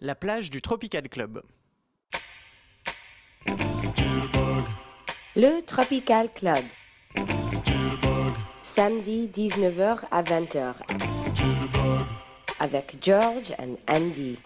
la plage du Tropical Club. Le Tropical Club. Samedi 19h à 20h. Avec George and Andy.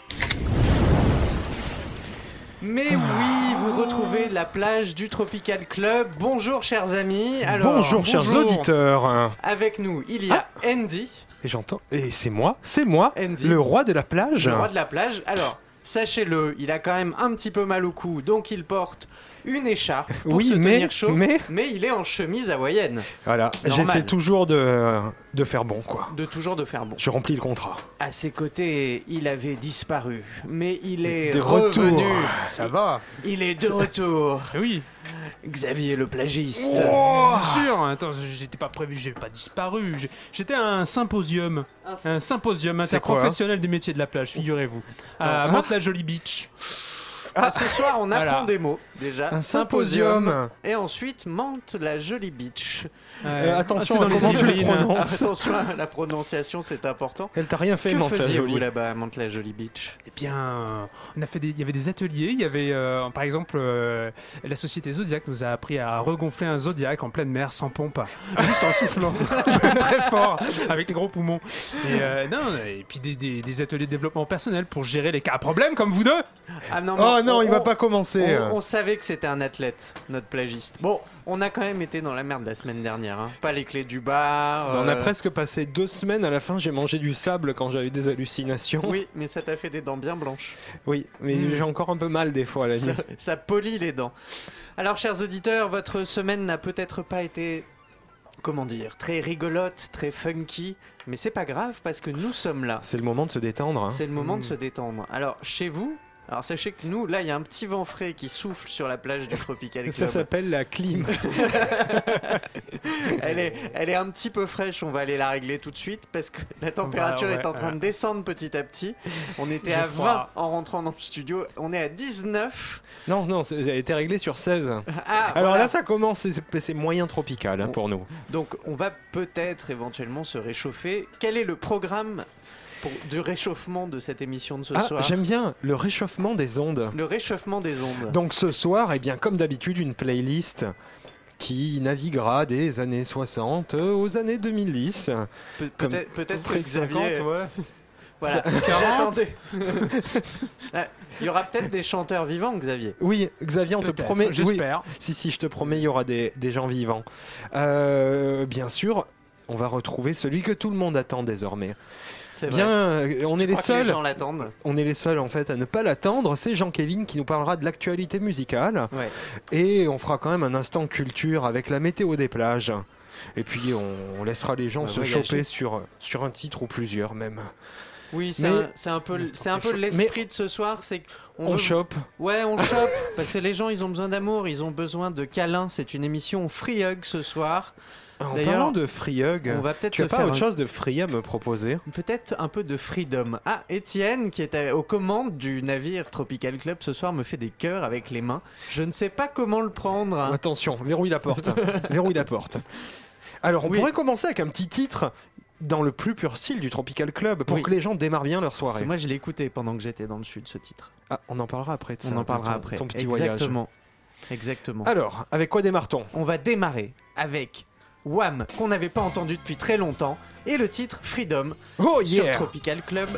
Mais oui, vous retrouvez la plage du Tropical Club. Bonjour chers amis. Alors, bonjour, chers auditeurs. Avec nous, il y a Andy. Et j'entends. Et c'est moi, c'est moi, Andy. le roi de la plage. Le roi de la plage. Alors, sachez-le, il a quand même un petit peu mal au cou, donc il porte une écharpe pour Oui, se mais- tenir chaud. mais- il est en chemise hawaïenne. Voilà, j'essaie toujours de, de faire bon, quoi. De toujours de faire bon. Je remplis le contrat. À ses côtés, il avait disparu, mais il est De revenu. retour. Ça va Il est de retour. Oui, Xavier le plagiste. Oh. bien sûr. Attends, j'étais pas prévu, j'ai pas disparu. J'étais à un symposium, un symposium C'est quoi interprofessionnel des métiers de la plage, figurez-vous, à Ah. Mantes-la-Jolie Beach. Ah, ce soir, on apprend Voilà. des mots déjà. Un symposium. Et ensuite, Mante la jolie beach. Euh, attention c'est dans à les comment tu le Yvelines. prononces. Attention à la prononciation, c'est important. Elle t'a rien fait, que faisiez-vous là-bas à la jolie beach? Eh bien, on a fait des, il y avait des ateliers. Il y avait, euh, par exemple, euh, la société Zodiac nous a appris à regonfler un Zodiac en pleine mer sans pompe, juste en soufflant très fort avec les gros poumons. Et euh, non, et puis des, des- des ateliers de développement personnel pour gérer les cas à problème comme vous deux? Ah non, Oh non, on- il va pas commencer. On, on savait que c'était un athlète, notre plagiste. Bon, on a quand même été dans la merde la semaine dernière. hein. Pas les clés du bar. On a euh, presque passé deux semaines. À la fin, j'ai mangé du sable quand j'avais des hallucinations. Oui, mais ça t'a fait des dents bien blanches. Oui, mais Mm. j'ai encore un peu mal des fois la Ça, nuit. ça polit les dents. Alors, chers auditeurs, votre semaine n'a peut-être pas été, comment dire, très rigolote, très funky, mais c'est pas grave parce que nous sommes là. C'est le moment de se détendre. hein. C'est le moment de Mm. se détendre. Alors, chez vous, alors sachez que nous, là, il y a un petit vent frais qui souffle sur la plage du Tropical Club. Ça s'appelle la clim. elle, est, elle est un petit peu fraîche, on va aller la régler tout de suite parce que la température ouais, est en train ouais. de descendre petit à petit. On était à froid. 20 en rentrant dans le studio, on est à 19. non, non, elle a été réglée sur 16. Ah, Alors voilà. là, ça commence, c'est- c'est moyen tropical hein, pour nous. Donc on va peut-être éventuellement se réchauffer. Quel est le programme pour, du réchauffement de cette émission de ce Ah, soir j'aime bien le réchauffement des ondes. Le réchauffement des ondes. Donc ce soir, eh bien, comme d'habitude, une playlist qui naviguera des années 60 aux années 2010. Pe- peut-être peut-être que 50, Xavier... ouais. Voilà, j'attendais. Ah, Il y aura peut-être des chanteurs vivants, Xavier. Oui, Xavier, on te promet. oui, J'espère. si, si, je te promets, il y aura des, des gens vivants. Euh, bien sûr, on va retrouver celui que tout le monde attend désormais. C'est Bien, vrai. euh, on Je est les seuls. gens. On est les seuls en fait à ne pas l'attendre. C'est Jean-Kévin qui nous parlera de l'actualité musicale. Ouais. Et on fera quand même un instant culture avec la météo des plages. Et puis on, on laissera les gens On se voyager. choper sur, sur un titre ou plusieurs même. Oui, c'est un, c'est un peu, un peu l'esprit de ce soir, c'est On veut- chope. Ouais, on chope parce que les gens, ils ont besoin d'amour, ils ont besoin de câlins. C'est une émission free hug ce soir. En parlant de free hug, On va peut-être tu as pas autre un- chose de free à me proposer peut-être un peu de freedom. Ah, Étienne, qui est aux commandes du navire Tropical Club ce soir, me fait des cœurs avec les mains. Je ne sais pas comment le prendre. Attention, verrouille la porte. verrouille la porte. Alors on Oui. pourrait commencer avec un petit titre dans le plus pur style du Tropical Club pour Oui. que les gens démarrent bien leur Parce soirée. que moi, je l'ai écouté pendant que j'étais dans le sud, ce titre. Ah, on en parlera après. de On en parlera ton- après. Ton petit voyage. Exactement. Exactement. Alors, avec quoi démarre-t-on? On va démarrer avec Wham, qu'on n'avait pas entendu depuis très longtemps, et le titre Freedom Oh sur Tropical Club.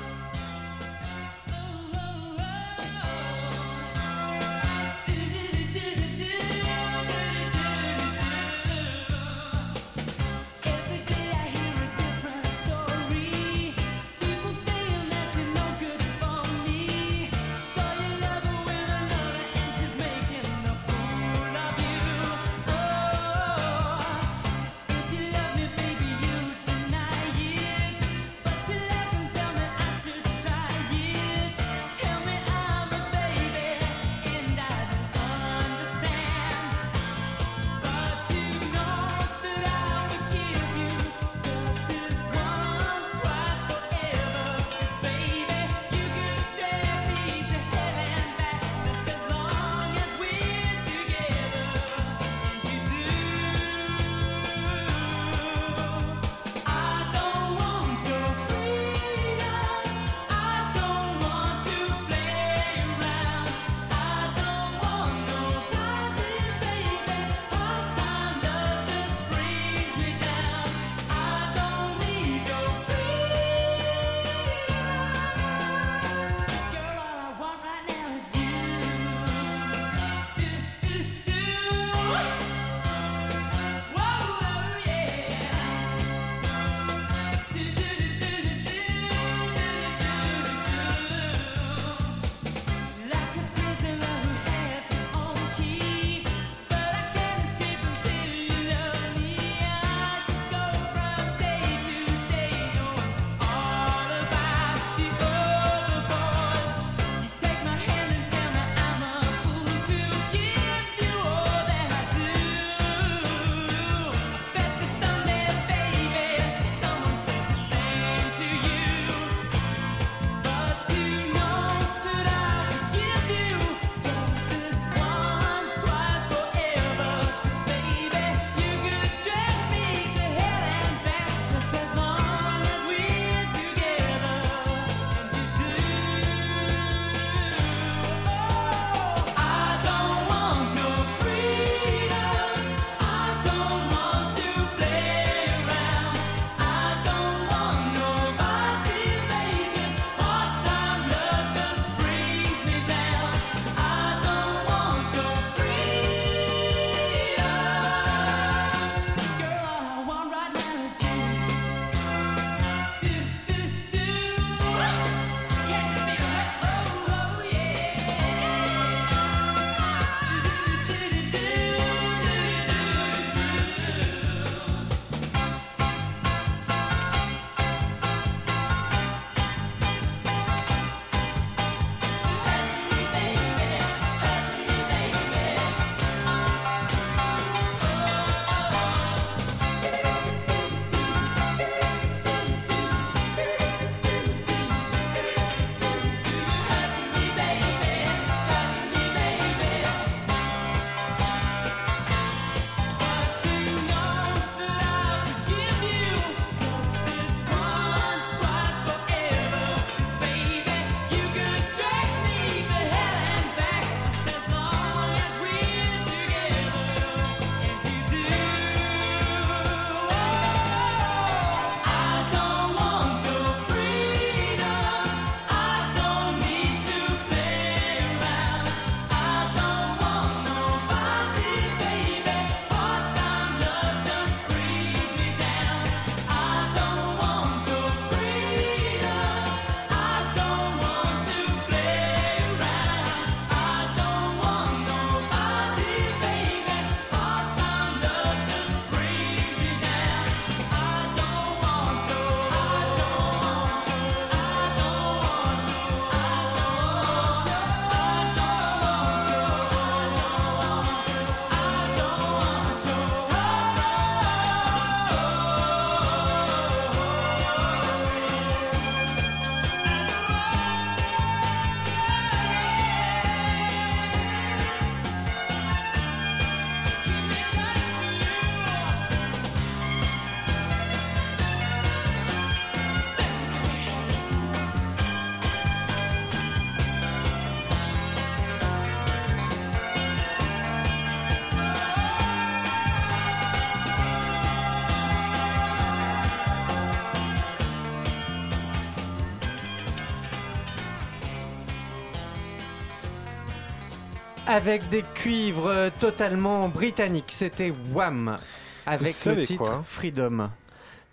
Avec des cuivres euh, totalement britanniques. C'était Wham avec le titre quoi Freedom.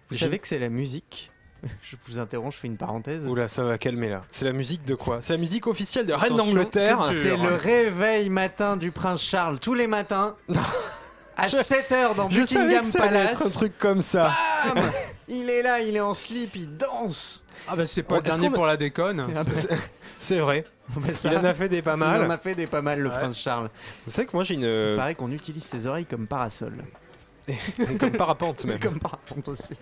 Vous J'ai- savez que c'est la musique? Je vous interromps, je fais une parenthèse. Oula, ça va calmer là. C'est la musique de quoi? C'est la musique officielle de Reine d'Angleterre? C'est le réveil matin du prince Charles tous les matins. À Je- 7h dans Je Buckingham que ça allait être un Palace. truc comme ça. Bam il est là, il est en slip, il danse. Ah bah c'est pas Bon, le dernier a- pour la déconne. C'est vrai. ça, Il en a fait des pas il en mal. a fait des pas mal, le Ouais. prince Charles. Vous savez que moi j'ai Il une. paraît qu'on utilise ses oreilles comme parasol. comme parapente même. comme parapente aussi.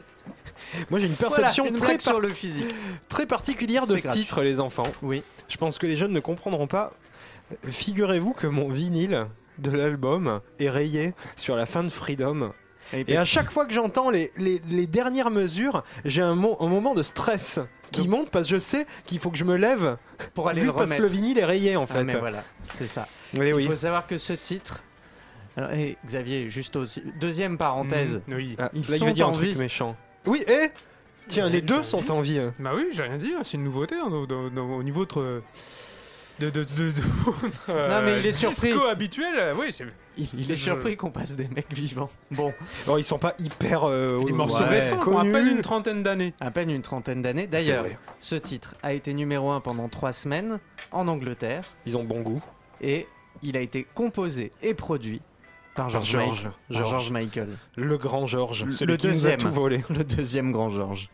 Moi j'ai une perception Voilà, une très, sur le physique. très particulière de ce gratuit. titre, les enfants. Oui. Je pense que les jeunes ne comprendront pas. Figurez-vous que mon vinyle de l'album est rayé sur la fin de Freedom. Et à chaque fois que j'entends les, les- les dernières mesures, j'ai un, mo- un moment de stress qui Donc- monte parce que je sais qu'il faut que je me lève pour aller vu le parce remettre. que le vinyle est rayé en Ah, fait. mais voilà, c'est ça. Oui, oui. Il faut savoir que ce titre. Alors, et Xavier, juste aussi. Deuxième parenthèse. Mmh, oui. Ah, Ils là, il sont veut dire un en truc vie. méchant. Oui, et Tiens, les deux sont en vie. euh. Bah oui, j'ai rien dit, hein, c'est une nouveauté hein, dans- dans- dans- au niveau de. De, de, de, de- euh, Non, mais il est surpris. Disco habituel, euh, oui, c'est. Il, il est Je- surpris qu'on passe des mecs vivants. Bon, Alors, ils sont pas hyper. euh, Des morceaux ouais, récents, qui ont à connus. peine une trentaine d'années. à peine une trentaine d'années. C'est D'ailleurs, vrai. ce titre a été numéro 1 pendant 3 semaines en Angleterre Ils ont bon goût. et il a été composé et produit par George, George. Michael. Par George. George Michael, Le grand George. Le- Celui le qui nous a deuxième. tout volé. le deuxième grand George.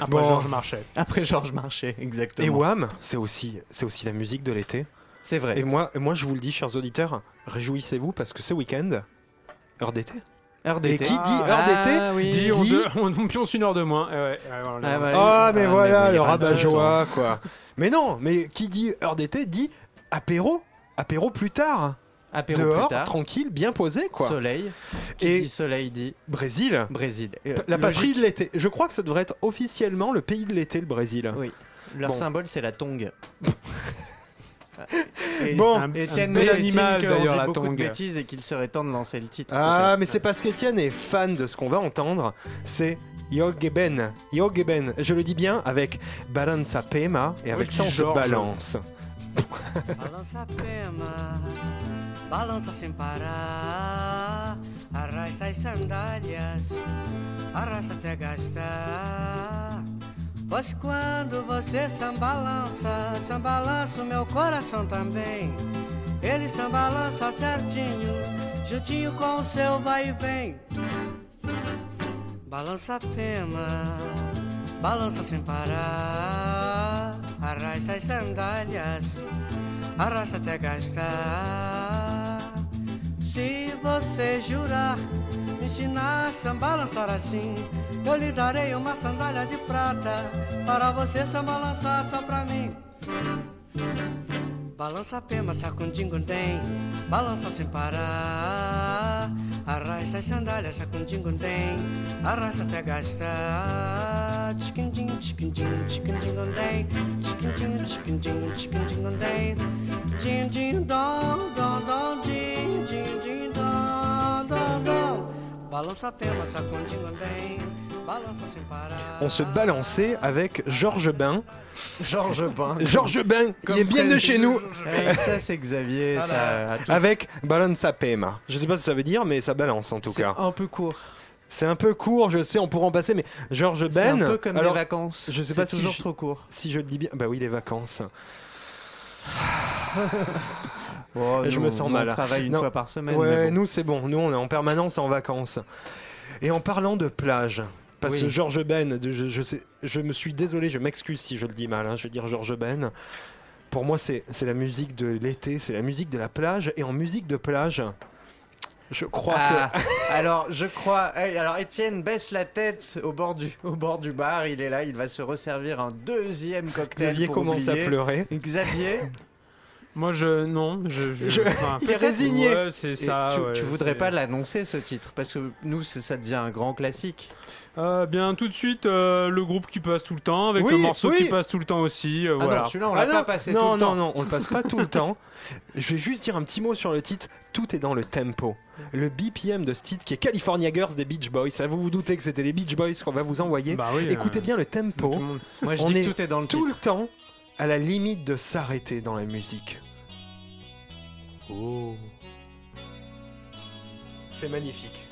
Après Bon. Georges Marchais. Après George Marchais, exactement. Et Wham, c'est aussi, c'est aussi la musique de l'été. C'est vrai. Et moi, et moi, je vous le dis, chers auditeurs, réjouissez-vous parce que ce week-end, heure d'été. Heure Et d'été. qui dit Ah, heure d'été Ah oui. On, dit- on, on pionce une heure de moins. Eh ouais, ouais, voilà. Ah, voilà. Ah, mais Ah, voilà, mais le rabat-joie, quoi. Mais non, mais qui dit heure d'été dit apéro. Apéro plus tard. Apéro Dehors, plus tard. tranquille, bien posé, quoi. Soleil. Qui Et- dit soleil dit Brésil. Brésil. Euh, La patrie de l'été. Je crois que ça devrait être officiellement le pays de l'été, le Brésil. Oui. Leur Bon. symbole, c'est la tongue. Et Bon. Un- Étienne un bel animal, qu'on d'ailleurs, dit la beaucoup de tongue. bêtises et qu'il serait temps de lancer le titre. Ah, mais c'est parce qu'Étienne est fan de ce qu'on va entendre. C'est Yogeben. Yogeben. Je le dis bien avec Balança Pema et avec dis Sens Georges. Balance. Balança pema, balança sem parar, arrasta as sandálias, arrasta até gastar. Pois quando você sambalança, sambalança o meu coração também. Ele sambalança certinho, juntinho com o seu vai e vem. Balança a pema, balança sem parar, arrasta as sandálias, arrasta até gastar. Se você jurar, me ensinar a sambalançar assim, eu lhe darei uma sandália de prata para você sambalançar só pra mim. Balança pema, sacundingundem, balança sem parar. Arrasta as sandálias, sacundingundem, arrasta até gastar. Tchiquindim, tchiquindim, tchiquindingundem, tchiquindim, tchiquindim, tchiquindingundem. Din, din, dom, dom, dom, din, din, din, dom, dom, dom. Balança a sem parar. On se balançait avec Georges Bain. Georges Bain. Georges Bain, il est bien de chez nous. Eh, ça, c'est Xavier. Ça a tout- Avec Balança Pema. Je sais pas ce que ça veut dire, mais ça balance en tout C'est cas. un peu court. C'est un peu court, je sais, on pourra en passer, mais Georges C'est un peu comme alors, des vacances. je sais C'est pas si toujours je- trop court. si je le dis bien, bah oui, les vacances. Oh, Je nous, me sens nous, mal. On travaille une Non. fois par semaine. Ouais, bon. nous c'est bon, nous on est en permanence en vacances. Et en parlant de plage, parce Oui. que Georges Ben, je, je sais, je me suis désolé, je m'excuse si je le dis mal, hein, je vais dire Georges Ben. Pour moi, c'est la musique de l'été, c'est la musique de la plage. Et en musique de plage, je crois Ah, que. alors je crois. eh, alors Étienne baisse la tête au bord du au bord du bar. Il est là. Il va se resservir un deuxième cocktail. Xavier pour commence oublier. à pleurer. Xavier, Moi, je. Non, je. je, Je- enfin, il est résigné. Ouais, c'est ça. tu, ouais, tu voudrais pas l'annoncer ce titre? Parce que nous ça devient un grand classique. Euh, bien, tout de suite, euh, le groupe qui passe tout le temps, avec Oui, le morceau oui. qui passe tout le temps aussi. euh, Ah voilà. non, celui-là on Ah l'a non, pas passé non, tout le non, temps. non, on le passe pas tout le temps. Je vais juste dire un petit mot sur le titre. Tout est dans le tempo. Le BPM de ce titre qui est California Girls des Beach Boys. Ça vous vous doutez que c'était les Beach Boys qu'on va vous envoyer. Bah oui, Écoutez euh, bien le tempo. tout le monde- Moi je On dis est que tout est dans le tout le titre. temps à la limite de s'arrêter dans la musique. Oh. C'est magnifique.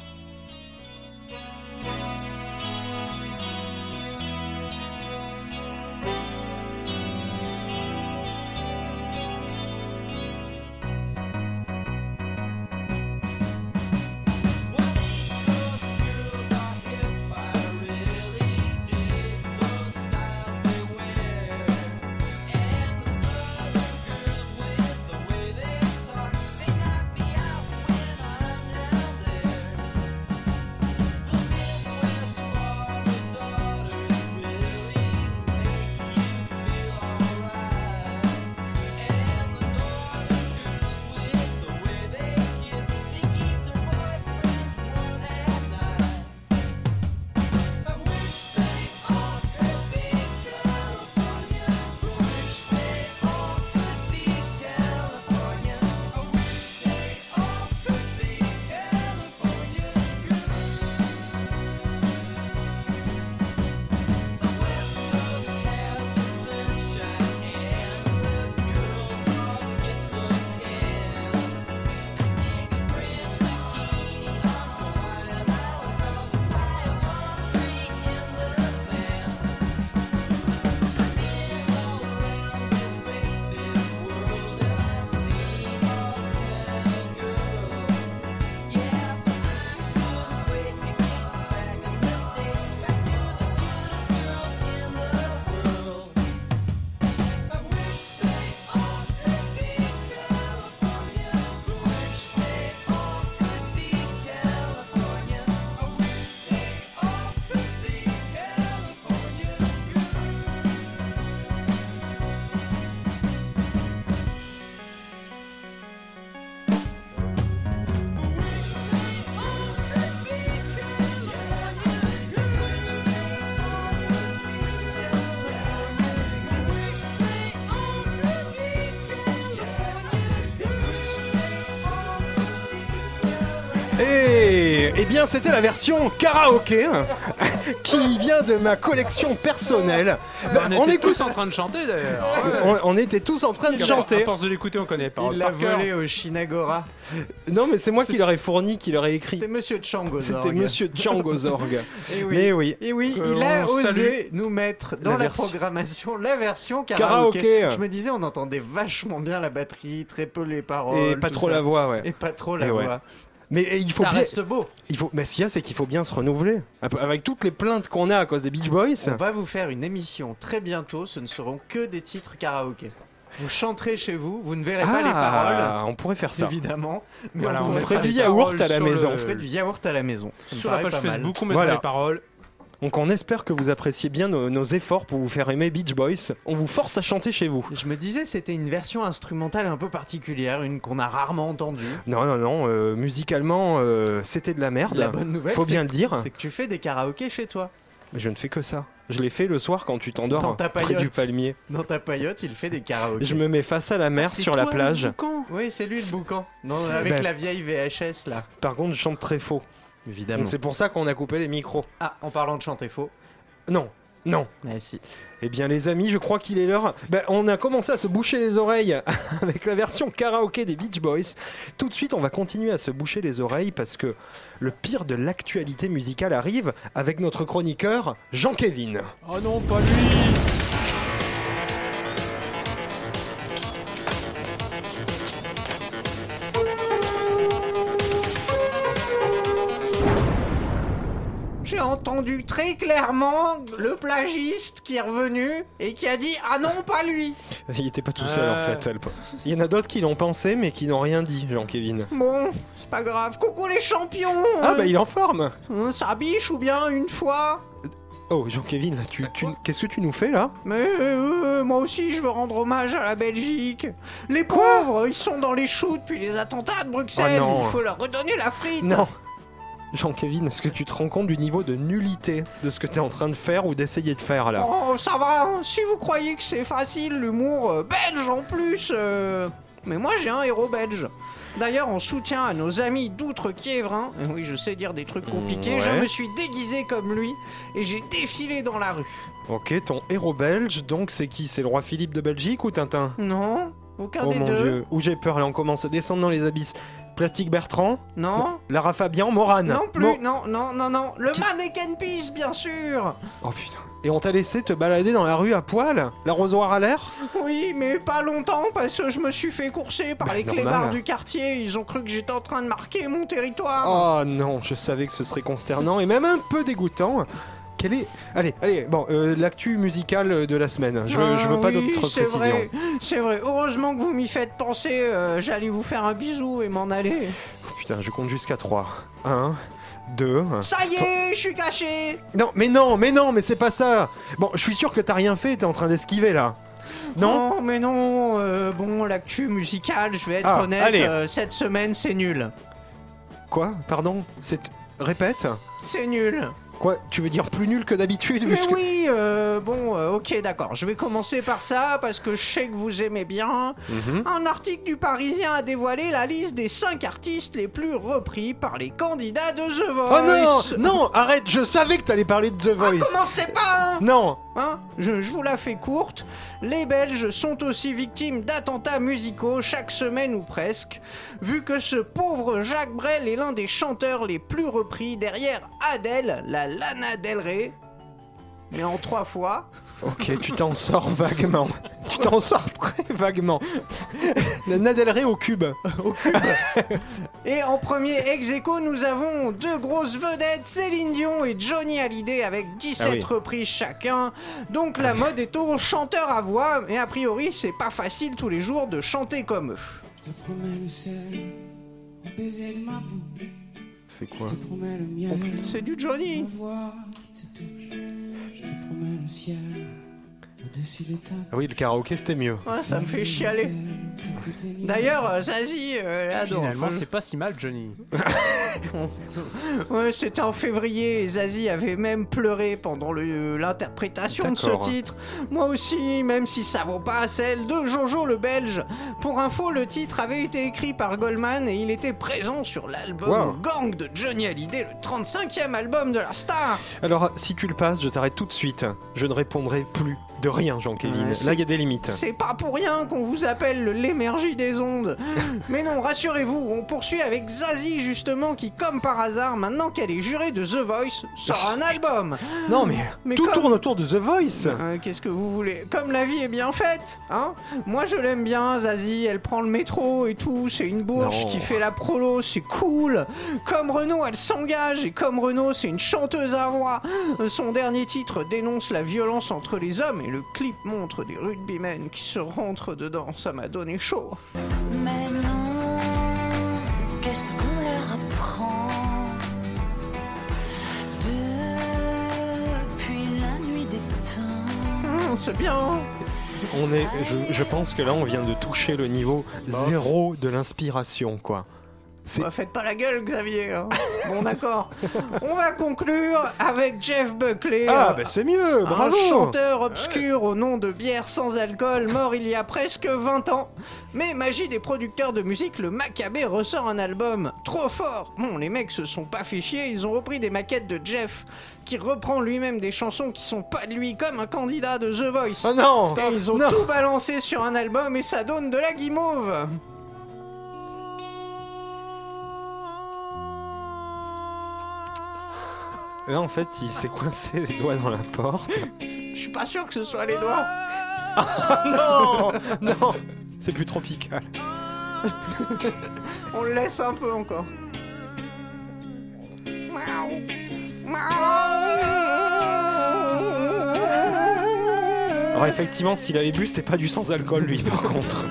Bien, c'était la version karaoké hein, qui vient de ma collection personnelle. Bah, on, on était écoute- tous en train de chanter d'ailleurs. on, on était tous en train de À chanter. force de l'écouter, on connaît pas. Il l'a volé au Shinagora. Non, mais c'est moi qui leur ai fourni, qui leur ai écrit. C'était Monsieur Changozorg. C'était Monsieur Changozorg. Et oui. Mais oui. Et oui, Euh, il a on osé nous mettre dans La la, programmation la version karaoké. Karaoké. Je me disais, on entendait vachement bien la batterie, très peu les paroles. Et pas trop ça. la voix, ouais. Et pas trop la Et ouais. Mais eh, il faut ça bien. reste beau. Il faut... Mais ce qu'il y a, c'est qu'il faut bien se renouveler. Avec toutes les plaintes qu'on a à cause des Beach Boys. On va vous faire une émission très bientôt. Ce ne seront que des titres karaoké. Vous chanterez chez vous, vous ne verrez pas les paroles, Ah, on pourrait faire ça. évidemment. Mais Voilà, on, on ferait du yaourt paroles à la maison. Le... On ferait du yaourt à la maison. Ça Sur la page. Facebook, on mettra Voilà. les paroles. Donc on espère que vous appréciez bien nos, nos efforts pour vous faire aimer Beach Boys. On vous force à chanter chez vous. Je me disais, c'était une version instrumentale un peu particulière, une qu'on a rarement entendue. Non, non, non. euh, musicalement, euh, c'était de la merde. La bonne nouvelle, Faut bien le dire. c'est que tu fais des karaokés chez toi. Mais je ne fais que ça. Je l'ai fait le soir quand tu t'endors Dans ta près du palmier. Dans ta paillote, il fait des karaokés. Je me mets face à la mer C'est sur la toi, le plage. boucan? Oui, c'est lui le boucan. Non, avec Ben. la vieille VHS là. Par contre, je chante très faux. Évidemment. Donc c'est pour ça qu'on a coupé les micros. Ah, en parlant de chanter faux. Non, non. Mais si. Eh bien les amis, je crois qu'il est l'heure. Ben, on a commencé à se boucher les oreilles avec la version karaoké des Beach Boys. Tout de suite, on va continuer à se boucher les oreilles parce que le pire de l'actualité musicale arrive avec notre chroniqueur Jean-Kévin. Oh non, pas lui Entendu très clairement le plagiste qui est revenu et qui a dit Ah non, pas lui Il était pas tout seul en Euh. fait. elle. Il y en a d'autres qui l'ont pensé mais qui n'ont rien dit, Jean-Kévin. Bon, c'est pas grave. Coucou les champions Ah bah il est en forme Hein, Ça biche ou bien une fois Oh Jean-Kévin, là, tu, qu'est-ce que tu nous fais là? Mais euh, moi aussi, je veux rendre hommage à la Belgique. Les pauvres, ils sont dans les choux depuis les attentats de Bruxelles. Oh non. Il faut leur redonner la frite. Non Jean-Kévin, est-ce que tu te rends compte du niveau de nullité de ce que tu es en train de faire ou d'essayer de faire là Oh, ça va. hein. Si vous croyez que c'est facile, l'humour euh, belge en plus. euh, Mais moi, j'ai un héros belge. D'ailleurs, en soutien à nos amis d'outre-Kiévrin, et oui, je sais dire des trucs compliqués, Mm, je me suis déguisé comme lui et j'ai défilé dans la rue. Ok, ton héros belge, donc c'est qui? C'est le roi Philippe de Belgique ou Tintin? Non, Aucun Oh des mon deux dieu, où j'ai peur, là on commence à descendre dans les abysses. Plastique Bertrand, Non Lara Fabian, Morane. Non plus, Mo- non, non, non, non. Le Qui- mannequin Peace, bien sûr Oh putain. Et on t'a laissé te balader dans la rue à poil L'arrosoir à l'air? Oui, mais pas longtemps, parce que je me suis fait courser par Bah, les normal. clébards du quartier. Ils ont cru que j'étais en train de marquer mon territoire. Oh non, je savais que ce serait consternant et même un peu dégoûtant. Est... Allez, allez, bon, euh, l'actu musicale de la semaine. Je veux, je veux Ah pas oui, d'autres c'est précisions. vrai, c'est vrai. Heureusement que vous m'y faites penser. euh, J'allais vous faire un bisou et m'en aller. Oh, putain, je compte jusqu'à 3. 1, 2... Ça y est, je suis caché. Non, mais non, mais non, mais c'est pas ça Bon, je suis sûr que t'as rien fait, t'es en train d'esquiver là. Non Oh, mais non. euh, bon, l'actu musicale, je vais être Ah, honnête. cette semaine, c'est nul. Quoi? Pardon? C'est... Répète C'est nul. Quoi Tu veux dire plus nul que d'habitude Mais oui, euh, bon, euh, ok, d'accord. Je vais commencer par ça parce que je sais que vous aimez bien. Mhm. Un article du Parisien a dévoilé la liste des 5 artistes les plus repris par les candidats de The Oh Voice. non Non, arrête, je savais que t'allais parler de The Ah, Voice. commencez pas hein non Hein je, je vous la fais courte. Les Belges sont aussi victimes d'attentats musicaux chaque semaine ou presque, vu que ce pauvre Jacques Brel est l'un des chanteurs les plus repris derrière Adèle, la Lana Del Rey. Mais en trois fois. Ok, tu t'en sors vaguement. tu t'en sors très vaguement. La Nadelré au cube. Et en premier ex aequo, nous avons deux grosses vedettes, Céline Dion et Johnny Hallyday, avec 17 Ah oui. reprises chacun. Donc la mode est au chanteur à voix, mais a priori, c'est pas facile tous les jours de chanter comme eux. Je te promets le sel, au baiser de ma bouche. C'est quoi Je te promets le miel, C'est du ma Johnny. voix qui te touche. Je te promets le ciel, Ah oui, le karaoké c'était mieux. Ouais, ça me fait chialer. D'ailleurs, euh, Zazie, euh, elle adore. Finalement, Enfin, c'est pas si mal, Johnny. Ouais, c'était en février et Zazie avait même pleuré pendant le- l'interprétation de ce titre. Moi aussi, même si ça vaut pas celle de Jojo le Belge. Pour info, le titre avait été écrit par Goldman et il était présent sur l'album Wow. Gang de Johnny Hallyday, le 35e album de la star. Alors, si tu le passes, je t'arrête tout de suite. Je ne répondrai plus de rien, Jean-Kévin. Ouais, Là, il y a des limites. C'est pas pour rien qu'on vous appelle le l'émergie des ondes. Mais non, rassurez-vous, on poursuit avec Zazie justement qui, comme par hasard, maintenant qu'elle est jurée de The Voice, sort un album. Non, mais, Mais tout comme- tourne autour de The Voice. Euh, Qu'est-ce que vous voulez? Comme la vie est bien faite, hein? Moi je l'aime bien, Zazie, elle prend le métro et tout, c'est une bourge Non. qui fait la prolo, c'est cool Comme Renault, elle s'engage, et comme Renault, c'est une chanteuse à voix Euh, Son dernier titre dénonce la violence entre les hommes, et le clip montre des rugbymen qui se rentrent dedans, ça m'a donné chaud. Mais non, qu'est-ce qu'on leur apprend depuis la nuit des temps? Hum, C'est bien. On est, je, je pense que là, on vient de toucher le niveau zéro de l'inspiration, quoi. C'est- Bah, faites pas la gueule, Xavier. hein. bon, d'accord. On va conclure avec Jeff Buckley. Ah, euh, bah c'est mieux, bravo Un chanteur obscur au nom de bière sans alcool, mort il y a presque 20 ans. Mais magie des producteurs de musique, le Maccabée ressort un album trop fort. Bon, les mecs se sont pas fait chier, ils ont repris des maquettes de Jeff, qui reprend lui-même des chansons qui sont pas de lui, comme un candidat de The Voice. Oh non Et ils ont Non. tout balancé sur un album et ça donne de la guimauve. Là, en fait, il s'est coincé les doigts dans la porte. Je suis pas sûr que ce soit les doigts. non Non C'est plus tropical. On le laisse un peu encore. Alors, effectivement, qu'il avait bu, c'était pas du sans-alcool, lui, par contre.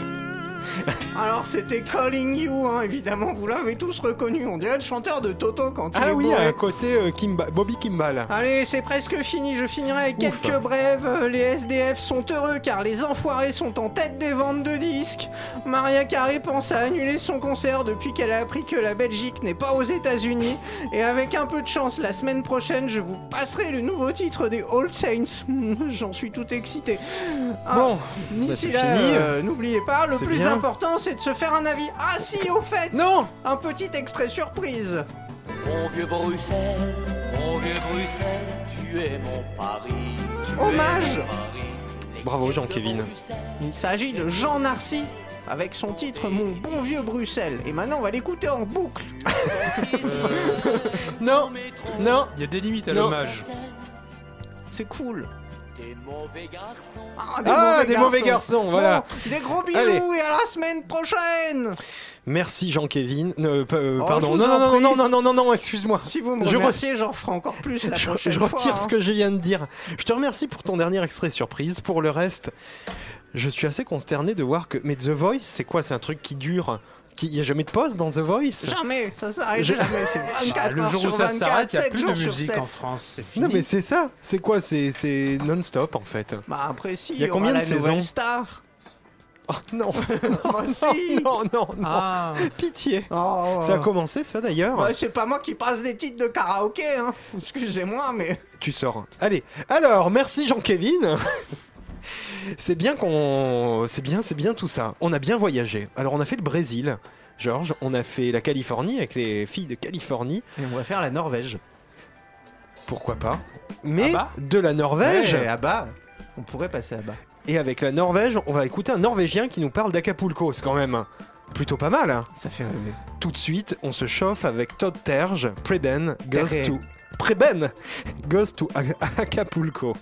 Alors c'était Calling You, hein, évidemment, vous l'avez tous reconnu. On dirait le chanteur de Toto quand il Ah est oui, bourré. à côté euh, Kimba- Bobby Kimball. Allez, c'est presque fini, je finirai avec Ouf. quelques brèves. Euh, Les SDF sont heureux car les enfoirés sont en tête des ventes de disques. Maria Carey pense à annuler son concert depuis qu'elle a appris que la Belgique n'est pas aux États-Unis. Et avec un peu de chance, la semaine prochaine, je vous passerai le nouveau titre des All Saints. J'en suis tout excité. Ah, Bon, D'ici c'est là, euh, n'oubliez pas, le plus bien. important, c'est de se faire un avis. Ah si, au fait non Un petit extrait surprise. Mon vieux Bruxelles, mon vieux Bruxelles, tu es mon Paris. Tu Hommage. es mon Paris. Les Bravo, Jean-Kévin. Il s'agit de Jean Narcy. avec son titre Mon bon vieux Bruxelles. Et maintenant, on va l'écouter en boucle. Non, non, Il y a des limites à l'hommage. C'est cool. Des mauvais garçons. Ah, Ah, des mauvais garçons, voilà. Bon, des gros bisous Allez. et à la semaine prochaine. Merci Jean-Kévin. Euh, euh, Oh, pardon. Non, non, non, prie. non, non, non, non, non, excuse-moi. Si vous me Je re- remerciez, j'en ferai encore plus la Je, prochaine je fois. retire hein. ce que je viens de dire. Je te remercie pour ton dernier extrait surprise. Pour le reste, je suis assez consterné de voir que. Mais The Voice, c'est quoi? C'est un truc qui dure. Il n'y a jamais de pause dans The Voice Jamais, ça s'arrête Je- jamais. C'est Ah, 24 le heures jour sur où ça 24, s'arrête, il n'y a 7 plus de sur musique 7. en France. C'est fini. Non, mais c'est ça. C'est quoi? C'est c'est non-stop en fait. Bah après si, Il y a combien de la nouvelle saisons? star. Oh non, si. non, non, non. Ah, Pitié. Oh, Ça a commencé ça d'ailleurs. bah, c'est pas moi qui passe des titres de karaoké, hein. Excusez-moi, mais Tu sors. Allez. Alors, merci Jean-Kévin. c'est bien qu'on. C'est bien, c'est bien tout ça. On a bien voyagé. Alors, on a fait le Brésil. Georges, on a fait la Californie avec les filles de Californie. Et on va faire la Norvège. Pourquoi pas? Mais Ah bah de la Norvège. Ouais, à bas. On pourrait passer à bas. Et avec la Norvège, on va écouter un Norvégien qui nous parle d'Acapulco. C'est quand même plutôt pas mal. hein. Ça fait rêver. Tout de suite, on se chauffe avec Todd Terge. Preben goes Terre. to. Preben goes to Acapulco.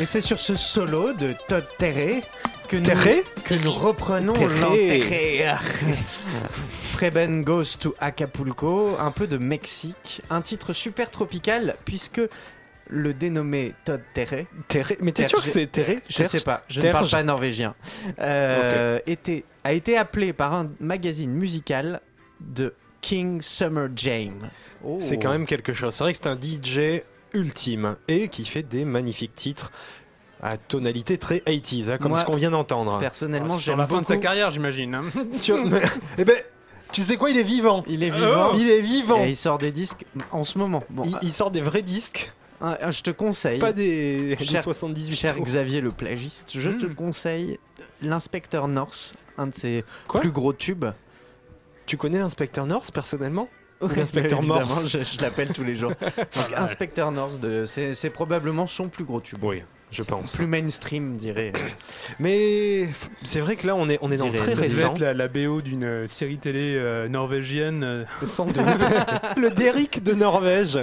Et c'est sur ce solo de Todd Terre que nous, que nous reprenons l'enterré. Preben Goes to Acapulco, un peu de Mexique, un titre super tropical puisque le dénommé Todd Terre. Terre- Mais t'es sûr que c'est Terre? Je sais pas, je ne parle pas norvégien. Euh, était, a été appelé par un magazine musical de King Summer. Oh. C'est quand même quelque chose. C'est vrai que c'est un DJ ultime et qui fait des magnifiques titres à tonalité très 80s, hein, comme Moi, ce qu'on vient d'entendre. Personnellement, Sur j'aime la fin de sa carrière, j'imagine. hein. Sur- mais- eh ben, tu sais quoi, il est vivant. Il est vivant. Il est vivant. Et il sort des disques en ce moment. Bon, Il, il sort des vrais disques, euh, euh, je te conseille, pas des, des Cher- 78 cher. Xavier le plagiste, je te Hmm. conseille l'inspecteur Norse, un de ses Quoi? plus gros tubes. Tu connais l'inspecteur Norse personnellement? Évidemment, Morse. Je, je l'appelle tous les jours. Donc, inspecteur Norse, c'est, probablement son plus gros tube. Oui, je pense. Plus mainstream, dirais. Mais c'est vrai que là, on est, on est dans très ça Ça devait récent. être la, la BO d'une euh, série télé euh, norvégienne. euh, Sans doute. le Derrick de Norvège.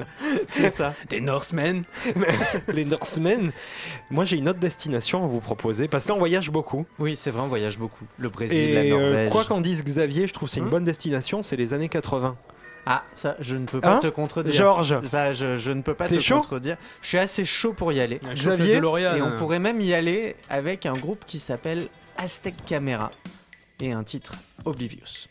C'est ça. des Norsemen. Les Norsemen. Moi, j'ai une autre destination à vous proposer parce que là, on voyage beaucoup. Oui, c'est vrai, on voyage beaucoup. Le Brésil, la euh, Norvège. quoi qu'en dise Xavier, je trouve que c'est une Hmm. bonne destination. C'est les années 80. Ah, ça, je ne peux pas Hein te contredire. Georges, Ça, je, je ne peux pas te chaud contredire. Je suis assez chaud pour y aller. Xavier, Et on euh, pourrait même y aller avec un groupe qui s'appelle Aztec Camera et un titre Oblivious.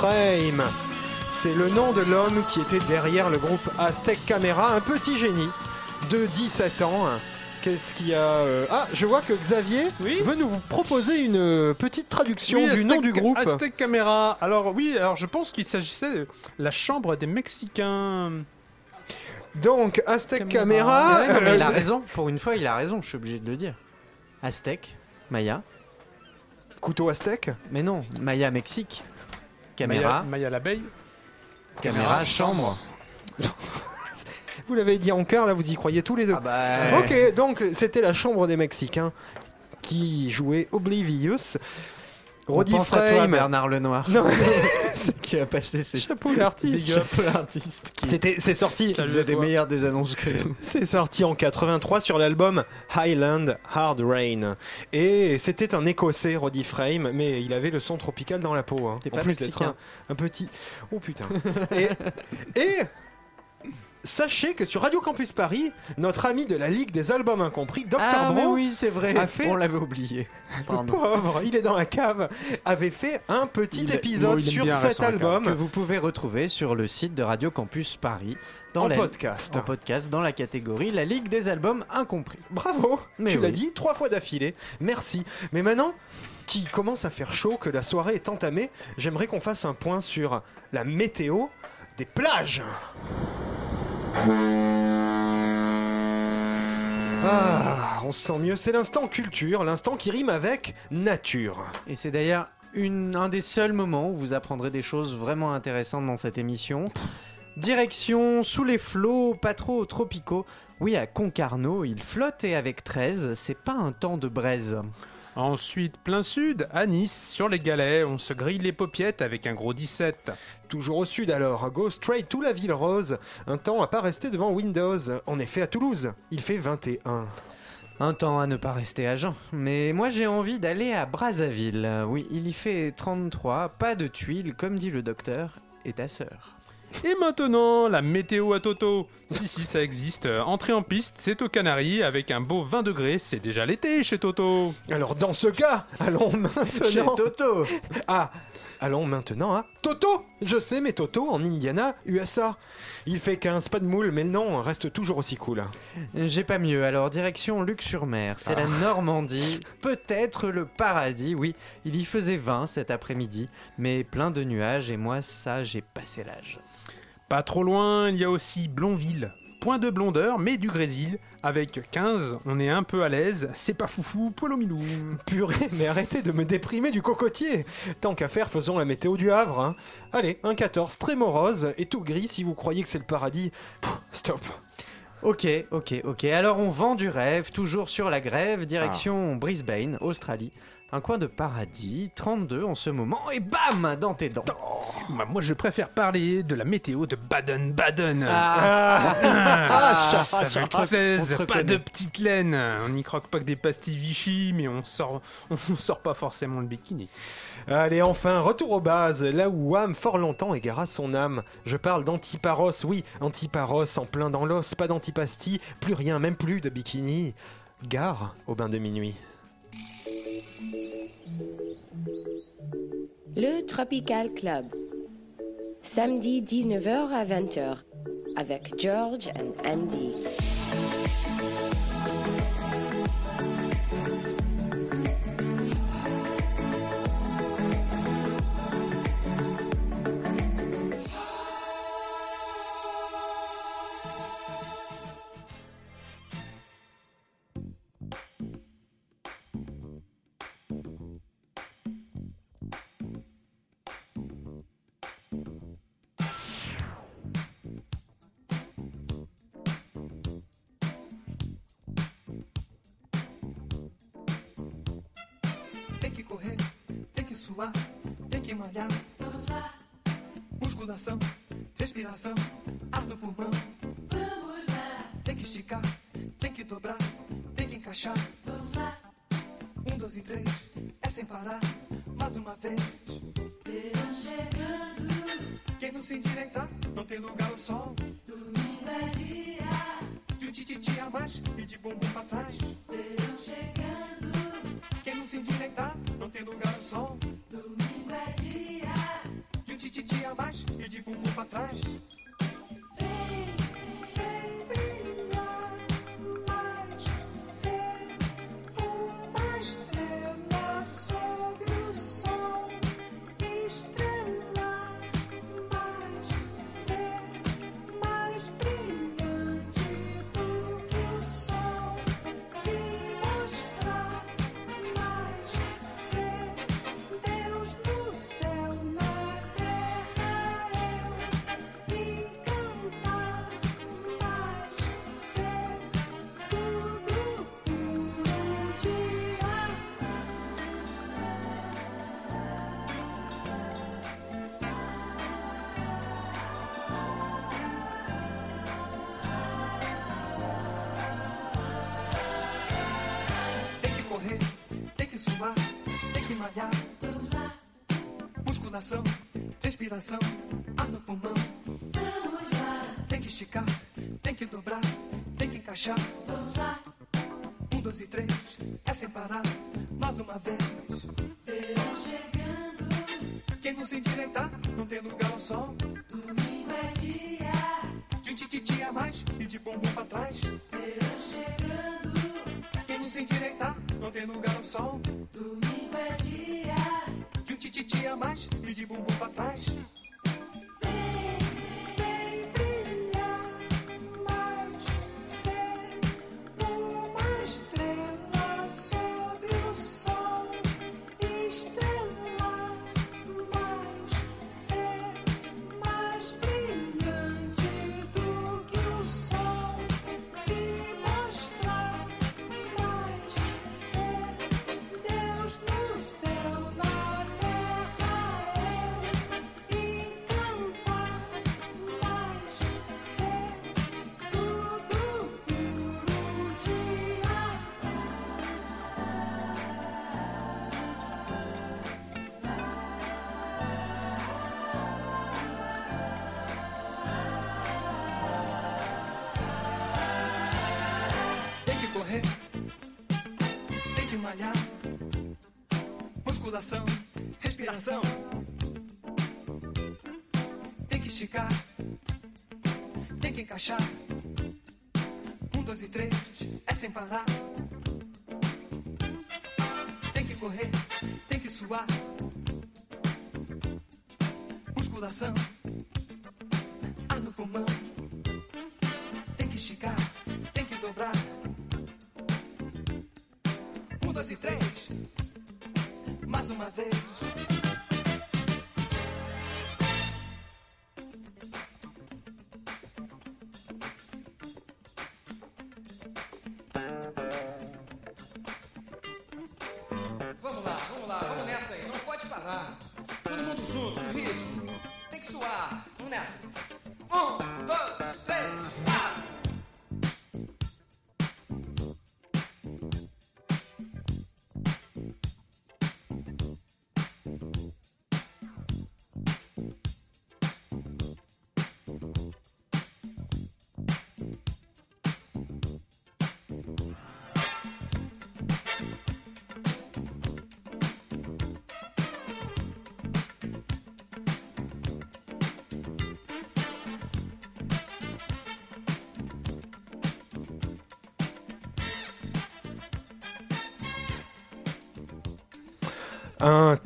Frame. C'est le nom de l'homme qui était derrière le groupe Aztec Camera, un petit génie de 17 ans. Qu'est-ce qu'il y a euh, Ah, je vois que Xavier Oui veut nous proposer une petite traduction Oui, du Aztec- nom du groupe. Aztec Camera. Alors oui, alors je pense qu'il s'agissait de la chambre des Mexicains. Donc, Aztec. Camera. Ouais, non, mais il a euh, raison. Pour une fois, il a raison. Je suis obligé de le dire. Aztec, Maya. Couteau Aztec Mais non, Maya Mexique. Caméra, Maya, Maya l'abeille. caméra, chambre. Vous l'avez dit en cœur, là vous y croyez tous les deux. Ah bah. Ok, donc c'était la chambre des Mexicains qui jouait Oblivious. Roddy pense à toi, Frame. Bernard Lenoir. Non. C'est qui a passé ses Chapeau l'artiste. Qui- C'était, c'est sorti. qui faisait des meilleures des annonces que. C'est sorti en 83 sur l'album Highland Hard Rain. Et c'était un écossais, Roddy Frame, mais il avait le son tropical dans la peau. hein. T'es En pas plus d'être un, un petit. Oh putain. et, et sachez que sur Radio Campus Paris, notre ami de la Ligue des albums incompris, Dr. Ah, mais Bro, oui, c'est vrai. a fait- On l'avait oublié. le pauvre, il est dans la cave, avait fait un petit Il épisode sur cet album Que vous pouvez retrouver sur le site de Radio Campus Paris. Dans en la- podcast. en podcast dans la catégorie La Ligue des albums incompris. Bravo, Mais tu l'as oui. dit trois fois d'affilée. Merci. Mais maintenant qu'il commence à faire chaud, que la soirée est entamée, j'aimerais qu'on fasse un point sur la météo des plages. Ah, on se sent mieux. C'est l'instant culture, l'instant qui rime avec nature. Et c'est d'ailleurs un des seuls moments où vous apprendrez des choses vraiment intéressantes dans cette émission. Direction sous les flots, pas trop tropicaux. Oui, à Concarneau, il flotte et avec 13, c'est pas un temps de braise. Ensuite, plein sud, à Nice, sur les galets, on se grille les paupiettes avec un gros 17. Toujours au sud alors, go straight to la ville rose. Un temps à pas rester devant Windows. En effet, à Toulouse, il fait 21. Un temps à ne pas rester à jeun. Mais moi j'ai envie d'aller à Brazzaville. Oui, il y fait 33, pas de tuiles, comme dit le docteur, et ta sœur. Et maintenant, la météo à Toto. Si, si, ça existe. Entrée en piste, c'est aux Canaries, avec un beau 20 degrés. C'est déjà l'été chez Toto. Alors dans ce cas, allons Chez maintenant... Toto Ah, allons maintenant à Toto Je sais, mais Toto en Indiana, USA. Il fait 15, pas de moule, mais le nom reste toujours aussi cool. J'ai pas mieux, alors direction Luc-sur-Mer, c'est la Normandie, peut-être le paradis, oui, il y faisait 20 cet après-midi, mais plein de nuages et moi ça j'ai passé l'âge. Pas trop loin, il y a aussi Blonville. Point de blondeur, mais du grésil. Avec 15, on est un peu à l'aise. C'est pas foufou, poil au milou. Purée, mais arrêtez de me déprimer du cocotier Tant qu'à faire, faisons la météo du Havre. hein. Allez, un 14, très morose et tout gris si vous croyez que c'est le paradis. Pff, stop Ok, ok, ok, alors on vend du rêve, toujours sur la grève, direction Brisbane, Australie. Un coin de paradis, 32 en ce moment, et bam Dans tes dents Bah, moi, je préfère parler de la météo de Baden-Baden. Ah. Ah, Ah, Avec on te 16, pas reconnaît. de petites laines. On n'y croque pas que des pastilles Vichy, mais on sort, on sort pas forcément le bikini. Allez, enfin, retour aux bases, là où Wham fort longtemps égara son âme. Je parle d'antiparos, oui, antiparos en plein dans l'os, pas d'antipasti, plus rien, même plus de bikini. Gare au bain de minuit. Le Tropical Club. Samedi 19h à 20h avec George and Andy. Musculação, respiração, ar no pulmão. Vamos lá, Tem que esticar, tem que dobrar, tem que encaixar. vamos lá, Um, dois e três, é sem parar. Malhar. Musculação, respiração. Tem que esticar, tem que encaixar. Um, dois e três, é sem parar. Tem que correr, tem que suar. Musculação,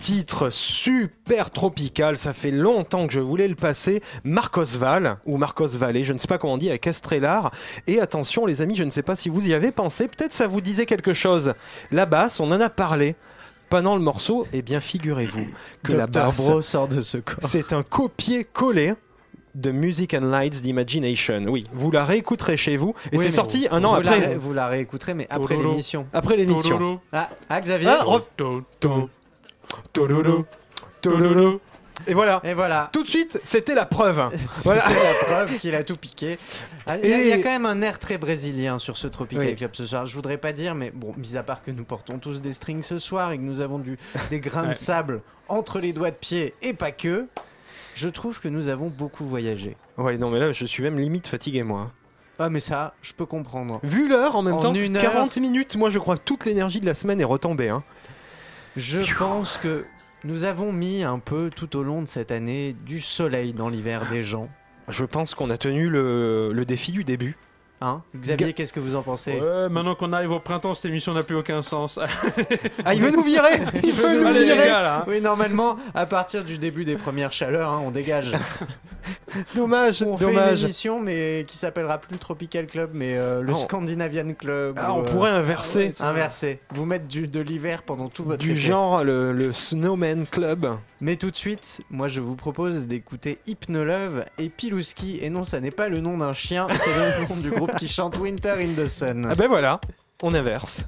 titre super tropical, ça fait longtemps que je voulais le passer. Marcos Val, ou Marcos Valley, je ne sais pas comment on dit, avec Estrellar. Et attention les amis, je ne sais pas si vous y avez pensé, peut-être ça vous disait quelque chose. La basse, on en a parlé pendant le morceau, et bien figurez-vous que la basse, Bro sort de ce corps. c'est un copier-coller de Music and Lights d'Imagination. Oui, vous la réécouterez chez vous, et Oui, c'est sorti un an vous après. La, vous la réécouterez, mais après l'émission. Après l'émission. Ah, ah, Xavier Ah, ref- To- Tororo, tororo. Et voilà. Et voilà. Tout de suite, c'était la preuve. C'était Voilà. la preuve qu'il a tout piqué. Ah, Il y, a- Et- il y a quand même un air très brésilien sur ce Tropical Oui. Club ce soir. Je voudrais pas dire, mais bon, mis à part que nous portons tous des strings ce soir et que nous avons du, des grains de sable entre les doigts de pied et pas que, je trouve que nous avons beaucoup voyagé. Ouais, non, mais là, je suis même limite fatigué, moi. Ah, mais ça, je peux comprendre. Vu l'heure, en même En temps, une heure- 40 minutes, moi, je crois que toute l'énergie de la semaine est retombée. Hein. Je pense que nous avons mis un peu tout au long de cette année du soleil dans l'hiver des gens. Je pense qu'on a tenu le, le défi du début. Hein Xavier, qu'est-ce que vous en pensez Ouais, maintenant qu'on arrive au printemps, cette émission n'a plus aucun sens. Ah, il veut nous virer Il veut nous Allez, les virer gars, là. hein. Oui, normalement, à partir du début des premières chaleurs, hein, on dégage. Dommage, On fait une dommage. émission mais qui s'appellera plus le Tropical Club, mais euh, le on- Scandinavian Club. Ah, ou, on euh, pourrait inverser. inverser. Vous mettre du, de l'hiver pendant tout votre Du été. genre le, le Snowman Club. Mais tout de suite, moi je vous propose d'écouter Hypnolove et Pilouski. Et non, ça n'est pas le nom d'un chien, c'est le nom du groupe qui chante Winter in the Sun. Ah ben voilà, on inverse.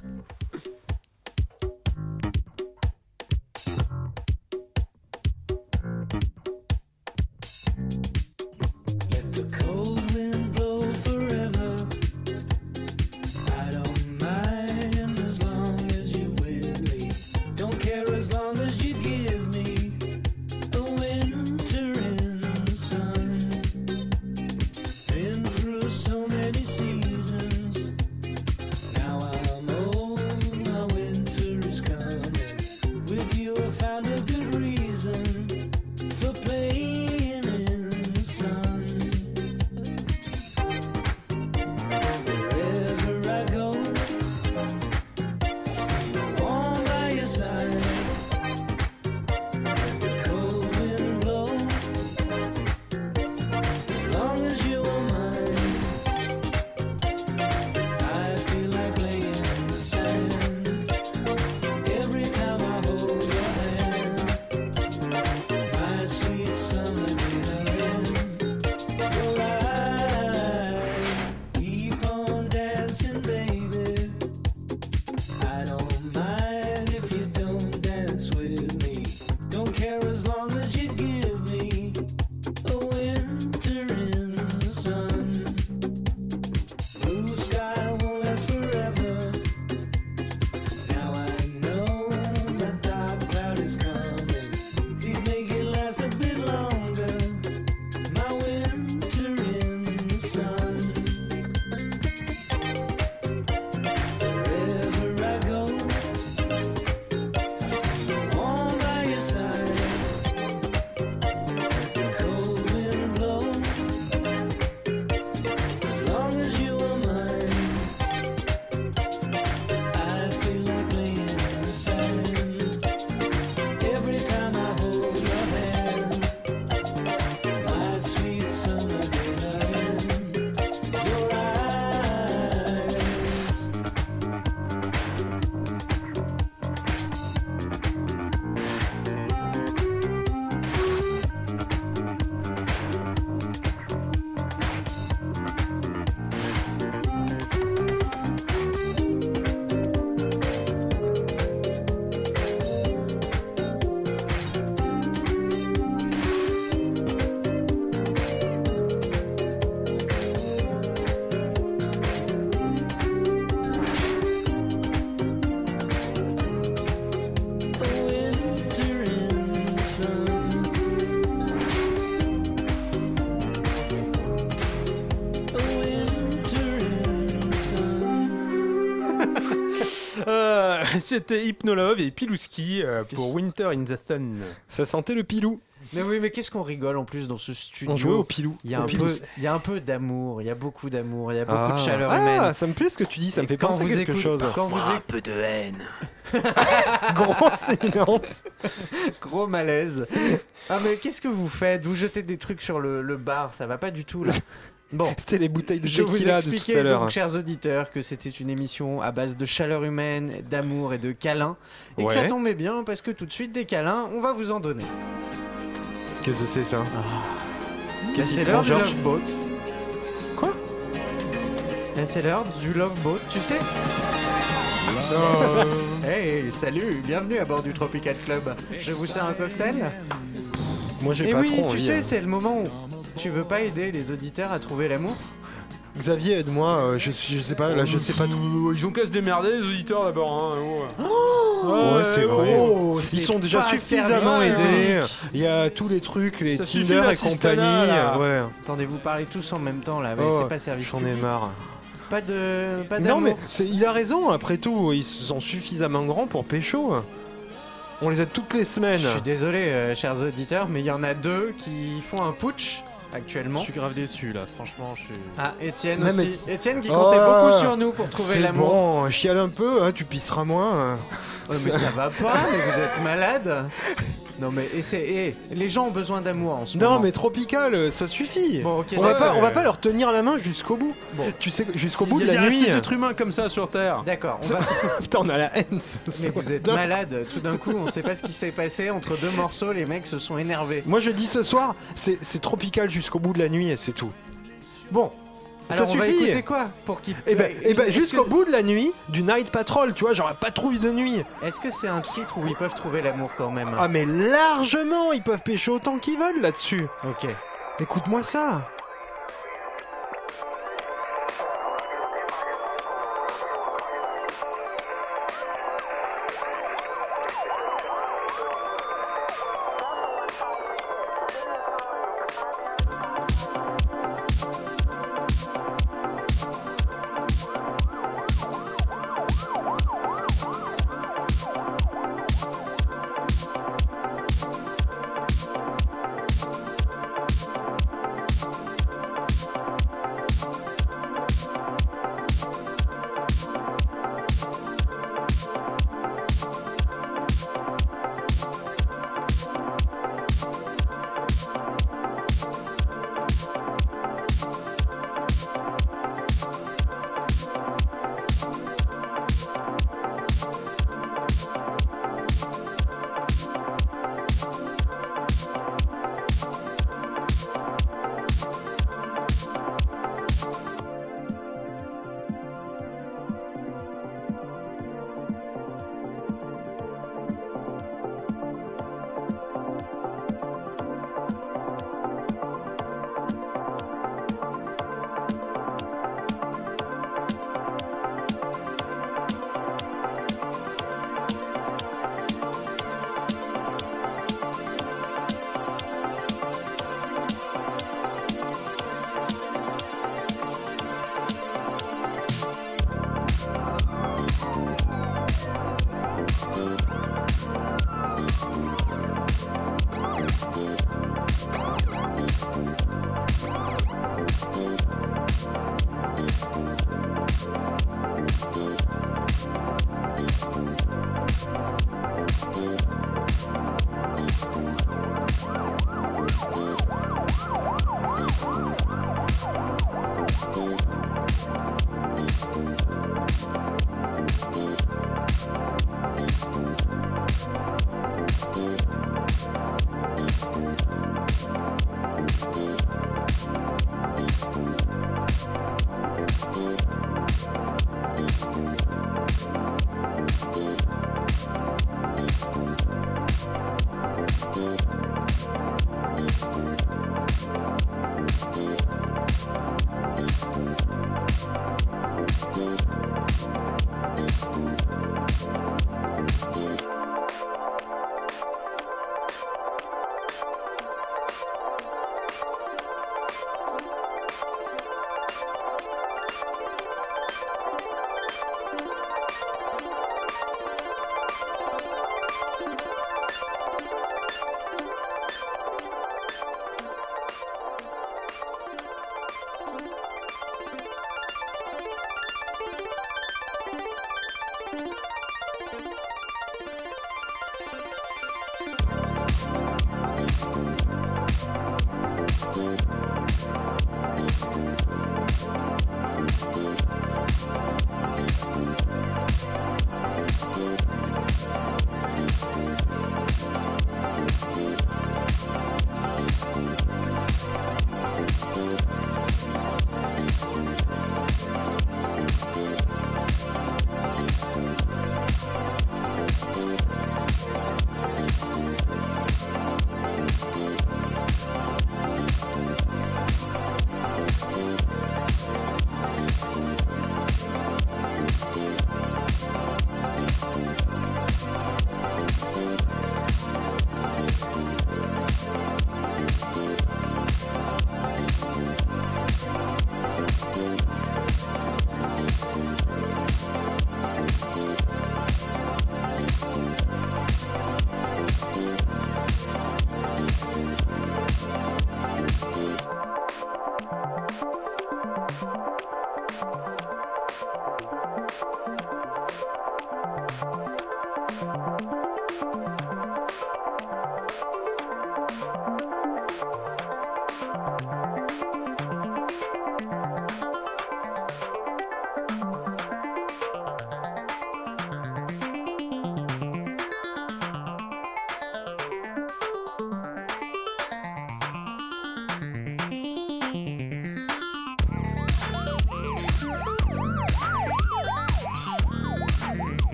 C'était Hypnolove et Pilouski euh, pour Winter in the Sun. Ça sentait le pilou. Mais oui, mais qu'est-ce qu'on rigole en plus dans ce studio? On jouait au pilou. Il y a un peu, il y a un peu d'amour, il y a beaucoup d'amour, il y a beaucoup Ah. de chaleur Ah, humaine. ça me plaît ce que tu dis, ça me fait quand penser à quelque chose. Quand vous éc- peu de haine. Gros silence. Gros malaise. Ah mais qu'est-ce que vous faites? Vous jetez des trucs sur le, le bar, ça va pas du tout là. Bon, C'était les bouteilles de je vous tequila de tout expliquais à l'heure. donc, chers auditeurs, que c'était une émission à base de chaleur humaine, d'amour et de câlins, et que ça tombait bien parce que tout de suite des câlins, on va vous en donner. Qu'est-ce que c'est ça Qu'est-ce C'est qu'il l'heure du Love Boat. Quoi C'est l'heure du Love Boat, tu sais Hey, salut, bienvenue à bord du Tropical Club. Je vous sers un cocktail Moi j'ai Et pas oui, trop tu envie. sais, hein. c'est le moment où tu veux pas aider les auditeurs à trouver l'amour Xavier, aide-moi, euh, je, je sais pas, là je sais pas trop. Ils ont qu'à se démerder, les auditeurs d'abord. Hein, Ouais, c'est vrai. Oh, Ils c'est sont déjà pas suffisamment service aidés. public. Il y a tous les trucs, les Ça suffit, Tinder et l'assistanat, compagnie. là. Ouais. Attendez, vous parlez tous en même temps là, mais Oh, c'est pas service. J'en ai public. marre. Pas de, pas Non d'amour. mais c'est- il a raison, après tout, ils sont suffisamment grands pour pécho. On les aide toutes les semaines. Je suis désolé, euh, chers auditeurs, mais il y en a deux qui font un putsch actuellement. Je suis grave déçu là, franchement, je suis. Ah, Étienne Même aussi. Éti- Étienne qui Oh comptait beaucoup sur nous pour trouver C'est l'amour. bon, chiale un peu, hein, tu pisseras moins. Ouais, mais ça va pas, mais vous êtes malade. Non mais et c'est et les gens ont besoin d'amour en ce moment. Non mais tropical, euh, ça suffit. Bon, ok, on, va d'accord. pas, on va pas leur tenir la main jusqu'au bout. Bon. Tu sais, jusqu'au bout de la il y a nuit. assez d'êtres humains comme ça sur Terre. D'accord, on va... Putain, on a la haine ce Mais soir. vous êtes malade, tout d'un coup, on sait pas ce qui s'est passé entre deux morceaux, les mecs se sont énervés. Moi je dis ce soir, c'est c'est tropical jusqu'au bout de la nuit et c'est tout. Bon, Ça alors on va suffit. écouter quoi pour qu'il Et ben, Euh, eh ben, jusqu'au que- bout de la nuit, du Night Patrol, tu vois, genre la patrouille de nuit. Est-ce que c'est un titre où ils peuvent trouver l'amour quand même? Ah mais largement, ils peuvent pécho autant qu'ils veulent là-dessus. Ok. Écoute-moi ça.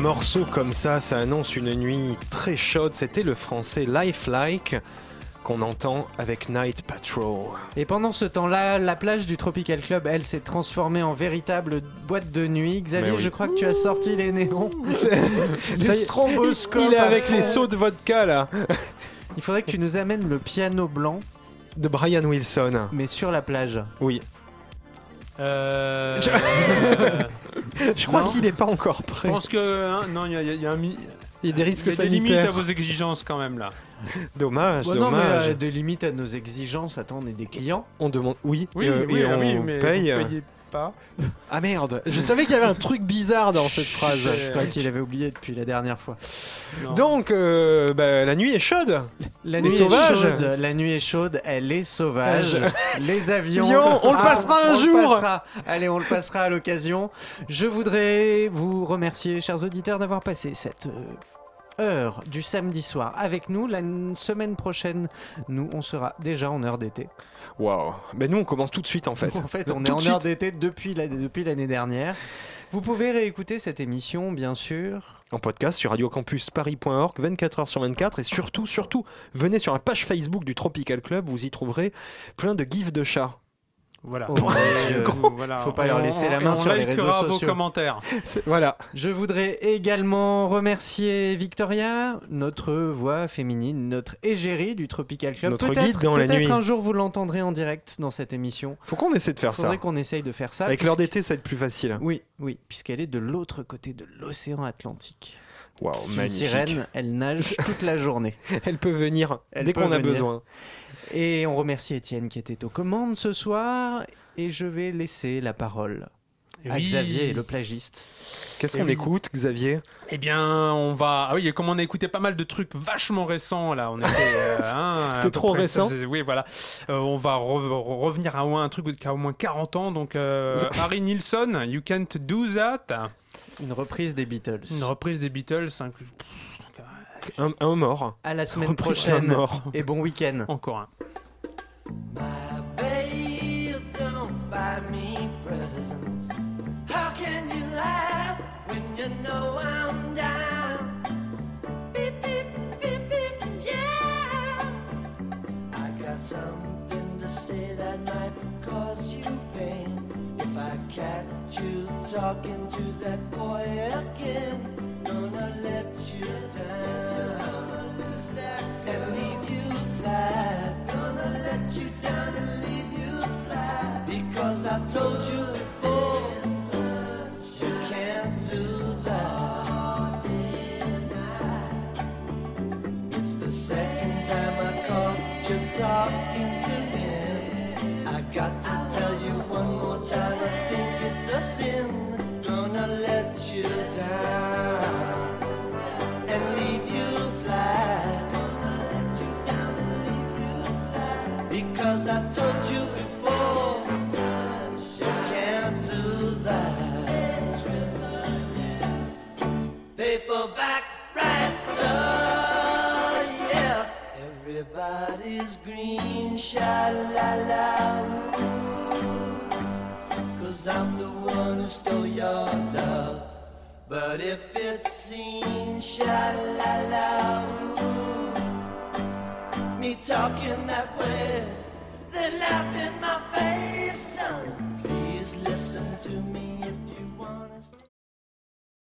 Morceau comme ça, ça annonce une nuit très chaude. C'était le français Lifelike qu'on entend avec Night Patrol. Et pendant ce temps-là, la plage du Tropical Club, elle, s'est transformée en véritable boîte de nuit. Xavier, oui. je crois que tu as sorti les néons. Est, stroboscopes Il est avec les seaux de vodka là. Il faudrait que tu nous amènes le piano blanc, De Brian Wilson. mais sur la plage. Oui. Euh, Je- euh, Je crois qu'il n'est pas encore Je prêt. pense que hein, non, il y, a- il y a- il y a un mi- Il y a des il risques y a des limites à vos exigences quand même là. Dommage, Ouais, non, mais dommage. euh, des limites à nos exigences. Attends, on est des clients. On demande. Oui, Oui, euh, oui, et ah on oui, mais paye. vous payez pas. Ah merde, je savais qu'il y avait un truc bizarre dans cette phrase. Je crois qu'il avait oublié depuis la dernière fois. Non. Donc, euh, bah, la nuit est chaude. La nuit sauvages. est chaude. La nuit est chaude. Elle est sauvage. Les avions. Avion, on le Ah, passera un on le jour. passera. Allez, on le passera à l'occasion. Je voudrais vous remercier, chers auditeurs, d'avoir passé cette euh, heure du samedi soir avec nous. La semaine prochaine, nous, on sera déjà en heure d'été. Waouh. Ben nous, on commence tout de suite en fait. En fait, on est en heure d'été depuis la- depuis l'année dernière. Vous pouvez réécouter cette émission, bien sûr. En podcast sur radiocampusparis.org, 24 heures sur 24. Et surtout, surtout, venez sur la page Facebook du Tropical Club. Vous y trouverez plein de gifs de chats. Voilà. Oh, voilà. Faut pas leur On- laisser la main on sur les réseaux likera vos sociaux. commentaires. Voilà. Je voudrais également remercier Victoria, notre voix féminine, notre égérie du Tropical Club. Notre Peut-être- guide dans la peut-être nuit. un jour vous l'entendrez en direct dans cette émission. Faut qu'on essaie de faire Faudrait ça. qu'on essaye de faire ça. Avec l'heure d'été, ça va être plus facile. Oui, oui, puisqu'elle est de l'autre côté de l'océan Atlantique. Waouh, C'est une magnifique. sirène, elle nage toute la journée. Elle peut venir Elle dès qu'on a venir. besoin. Et on remercie Étienne qui était aux commandes ce soir. Et je vais laisser la parole à Oui. Xavier, le plagiste. Qu'est-ce qu'on oui. écoute, Xavier? Eh bien, on va. Ah oui, comme on a écouté pas mal de trucs vachement récents là, on était. euh, hein, C'était trop près- récent. Oui, voilà. Euh, on va re- re- revenir à un truc qui a au moins 40 ans. Donc, euh, Harry Nilsson, You Can't Do That. Une reprise des Beatles. Une reprise des Beatles. Inclus- un, un mort. À la semaine Reprise prochaine. mort. Et bon week-end. Encore un. Babe, don't buy me presents. How can you laugh when you know I'm down? Beep, beep, beep, beep, yeah. I got something to say that might cause you pain. If I catch you talking to that boy again, gonna let I told you sha la la. Cause I'm the one who stole your love. But if it's seen, sha la la. Me talking that way, they laugh in my face. Son, please listen to me.